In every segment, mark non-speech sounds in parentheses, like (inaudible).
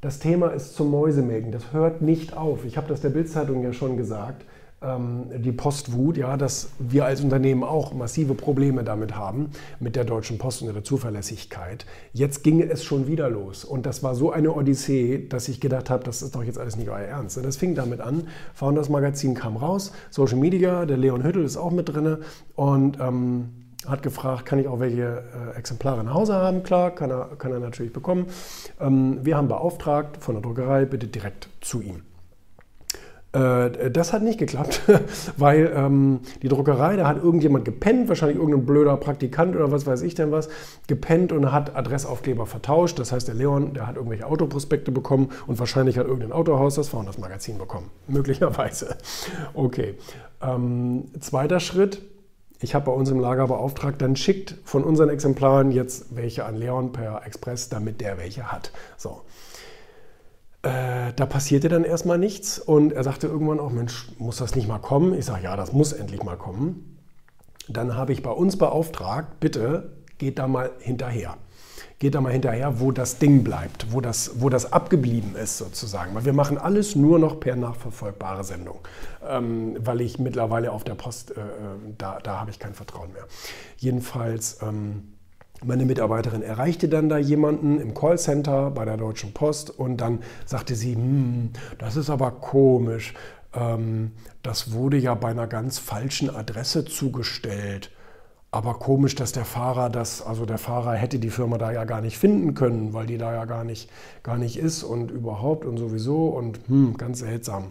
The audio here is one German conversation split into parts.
das Thema ist zum Mäusemelken. Das hört nicht auf. Ich habe das der Bildzeitung ja schon gesagt. Ähm, die Postwut, ja, dass wir als Unternehmen auch massive Probleme damit haben, mit der Deutschen Post und der Zuverlässigkeit. Jetzt ging es schon wieder los. Und das war so eine Odyssee, dass ich gedacht habe, das ist doch jetzt alles nicht euer Ernst. Und das fing damit an. Founders Magazin kam raus, Social Media, der Leon Hüttel ist auch mit drin. Und ähm, hat gefragt, kann ich auch welche äh, Exemplare nach Hause haben? Klar, kann er, kann er natürlich bekommen. Ähm, wir haben beauftragt von der Druckerei, bitte direkt zu ihm. Äh, das hat nicht geklappt, (laughs) weil ähm, die Druckerei, da hat irgendjemand gepennt, wahrscheinlich irgendein blöder Praktikant oder was weiß ich denn was, gepennt und hat Adressaufkleber vertauscht. Das heißt, der Leon, der hat irgendwelche Autoprospekte bekommen und wahrscheinlich hat irgendein Autohaus das Founders-Magazin bekommen. Möglicherweise. (laughs) Okay. Ähm, zweiter Schritt, ich habe bei uns im Lager beauftragt, dann schickt von unseren Exemplaren jetzt welche an Leon per Express, damit der welche hat. So. Äh, da passierte dann erstmal nichts und er sagte irgendwann auch, Mensch, muss das nicht mal kommen? Ich sage, ja, das muss endlich mal kommen. Dann habe ich bei uns beauftragt, bitte geht da mal hinterher geht da mal hinterher, wo das Ding bleibt, wo das, wo das abgeblieben ist sozusagen. Weil wir machen alles nur noch per nachverfolgbare Sendung, ähm, weil ich mittlerweile auf der Post, äh, äh, da, da habe ich kein Vertrauen mehr. Jedenfalls... Ähm, meine Mitarbeiterin erreichte dann da jemanden im Callcenter bei der Deutschen Post und dann sagte sie, hm, das ist aber komisch, ähm, das wurde ja bei einer ganz falschen Adresse zugestellt. Aber komisch, dass der Fahrer das, also der Fahrer hätte die Firma da ja gar nicht finden können, weil die da ja gar nicht, gar nicht ist und überhaupt und sowieso und hm, ganz seltsam.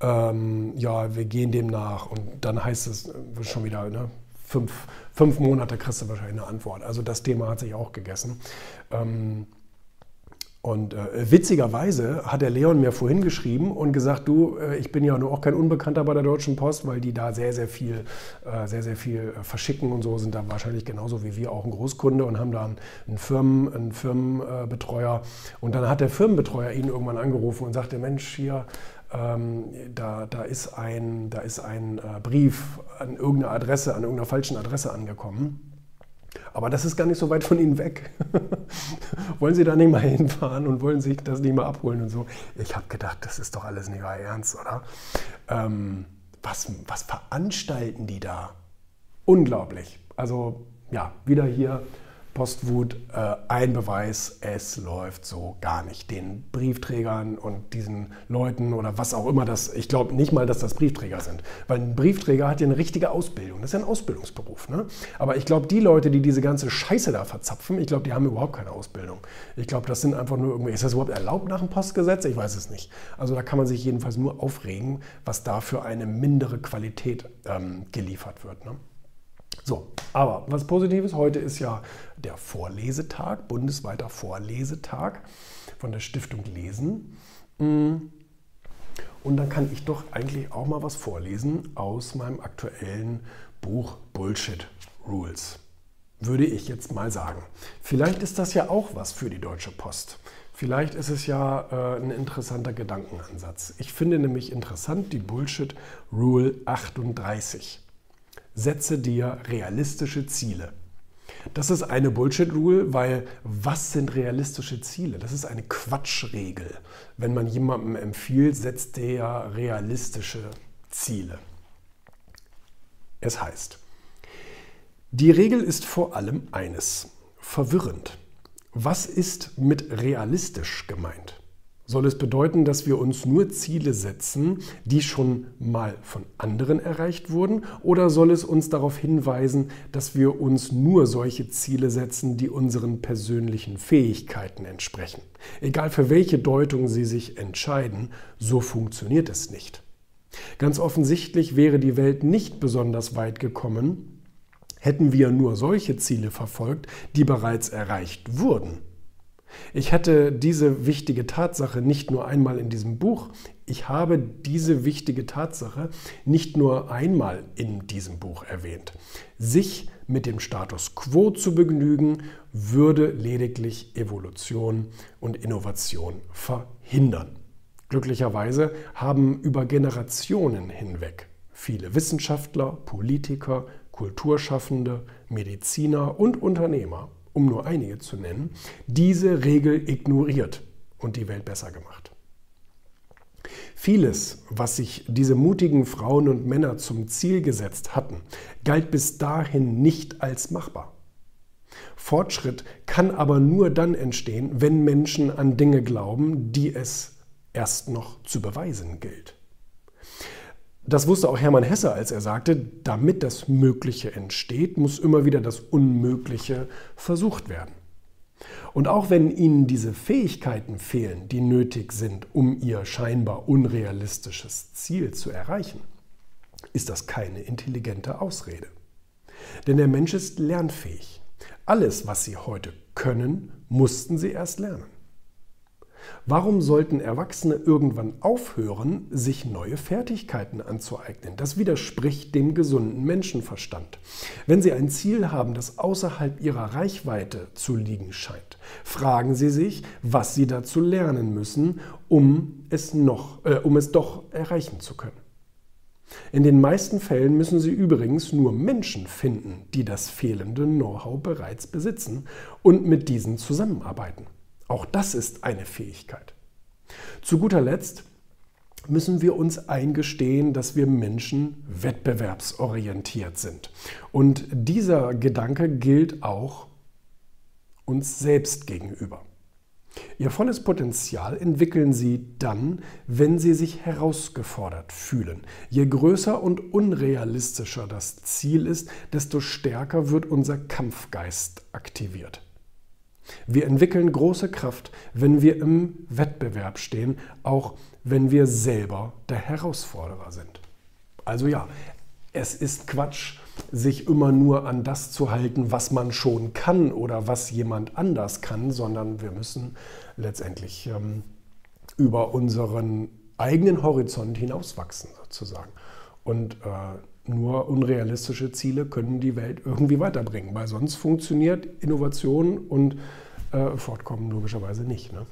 Ähm, ja, wir gehen dem nach und dann heißt es äh, schon wieder, ne, fünf, fünf Monate kriegst du wahrscheinlich eine Antwort. Also das Thema hat sich auch gegessen. Ähm, und äh, witzigerweise hat der Leon mir vorhin geschrieben und gesagt, du, äh, ich bin ja nur auch kein Unbekannter bei der Deutschen Post, weil die da sehr, sehr viel, äh, sehr, sehr viel äh, verschicken und so, sind da wahrscheinlich genauso wie wir auch ein Großkunde und haben da einen, einen, Firmen, einen Firmenbetreuer. Und dann hat der Firmenbetreuer ihn irgendwann angerufen und sagte, Mensch, hier, ähm, da, da ist ein, da ist ein äh, Brief an irgendeine Adresse, an irgendeiner falschen Adresse angekommen. Aber das ist gar nicht so weit von Ihnen weg. (laughs) wollen Sie da nicht mal hinfahren und wollen sich das nicht mal abholen und so? Ich habe gedacht, das ist doch alles nicht wahr ernst, oder? Ähm, was, was veranstalten die da? Unglaublich. Also ja, wieder hier Postwut äh, ein Beweis, es läuft so gar nicht. Den Briefträgern und diesen Leuten oder was auch immer das, ich glaube nicht mal, dass das Briefträger sind. Weil ein Briefträger hat ja eine richtige Ausbildung. Das ist ja ein Ausbildungsberuf. Ne? Aber ich glaube, die Leute, die diese ganze Scheiße da verzapfen, ich glaube, die haben überhaupt keine Ausbildung. Ich glaube, das sind einfach nur irgendwie, ist das überhaupt erlaubt nach dem Postgesetz? Ich weiß es nicht. Also da kann man sich jedenfalls nur aufregen, was da für eine mindere Qualität ähm, geliefert wird. Ne? So, aber was Positives, heute ist ja der Vorlesetag, bundesweiter Vorlesetag von der Stiftung Lesen. Mm. Und dann kann ich doch eigentlich auch mal was vorlesen aus meinem aktuellen Buch Bullshit Rules. Würde ich jetzt mal sagen. Vielleicht ist das ja auch was für die Deutsche Post. Vielleicht ist es ja äh, ein interessanter Gedankenansatz. Ich finde nämlich interessant die Bullshit Rule 38 setze dir realistische Ziele. Das ist eine Bullshit-Rule, weil was sind realistische Ziele? Das ist eine Quatschregel. Wenn man jemandem empfiehlt, setzt der realistische Ziele. Es heißt, die Regel ist vor allem eines, verwirrend. Was ist mit realistisch gemeint? Soll es bedeuten, dass wir uns nur Ziele setzen, die schon mal von anderen erreicht wurden? Oder soll es uns darauf hinweisen, dass wir uns nur solche Ziele setzen, die unseren persönlichen Fähigkeiten entsprechen? Egal für welche Deutung Sie sich entscheiden, so funktioniert es nicht. Ganz offensichtlich wäre die Welt nicht besonders weit gekommen, hätten wir nur solche Ziele verfolgt, die bereits erreicht wurden. Ich hatte diese wichtige Tatsache nicht nur einmal in diesem Buch, ich habe diese wichtige Tatsache nicht nur einmal in diesem Buch erwähnt. Sich mit dem Status quo zu begnügen, würde lediglich Evolution und Innovation verhindern. Glücklicherweise haben über Generationen hinweg viele Wissenschaftler, Politiker, Kulturschaffende, Mediziner und Unternehmer um nur einige zu nennen, diese Regel ignoriert und die Welt besser gemacht. Vieles, was sich diese mutigen Frauen und Männer zum Ziel gesetzt hatten, galt bis dahin nicht als machbar. Fortschritt kann aber nur dann entstehen, wenn Menschen an Dinge glauben, die es erst noch zu beweisen gilt. Das wusste auch Hermann Hesse, als er sagte, damit das Mögliche entsteht, muss immer wieder das Unmögliche versucht werden. Und auch wenn Ihnen diese Fähigkeiten fehlen, die nötig sind, um Ihr scheinbar unrealistisches Ziel zu erreichen, ist das keine intelligente Ausrede. Denn der Mensch ist lernfähig. Alles, was Sie heute können, mussten Sie erst lernen. Warum sollten Erwachsene irgendwann aufhören, sich neue Fertigkeiten anzueignen? Das widerspricht dem gesunden Menschenverstand. Wenn Sie ein Ziel haben, das außerhalb Ihrer Reichweite zu liegen scheint, fragen Sie sich, was Sie dazu lernen müssen, um es, noch, äh, um es doch erreichen zu können. In den meisten Fällen müssen Sie übrigens nur Menschen finden, die das fehlende Know-how bereits besitzen und mit diesen zusammenarbeiten. Auch das ist eine Fähigkeit. Zu guter Letzt müssen wir uns eingestehen, dass wir Menschen wettbewerbsorientiert sind. Und dieser Gedanke gilt auch uns selbst gegenüber. Ihr volles Potenzial entwickeln Sie dann, wenn Sie sich herausgefordert fühlen. Je größer und unrealistischer das Ziel ist, desto stärker wird unser Kampfgeist aktiviert. Wir entwickeln große Kraft, wenn wir im Wettbewerb stehen, auch wenn wir selber der Herausforderer sind. Also ja, es ist Quatsch, sich immer nur an das zu halten, was man schon kann oder was jemand anders kann, sondern wir müssen letztendlich ähm, über unseren eigenen Horizont hinauswachsen sozusagen. Und äh, nur unrealistische Ziele können die Welt irgendwie weiterbringen, weil sonst funktioniert Innovation und äh, Fortkommen logischerweise nicht. Ne?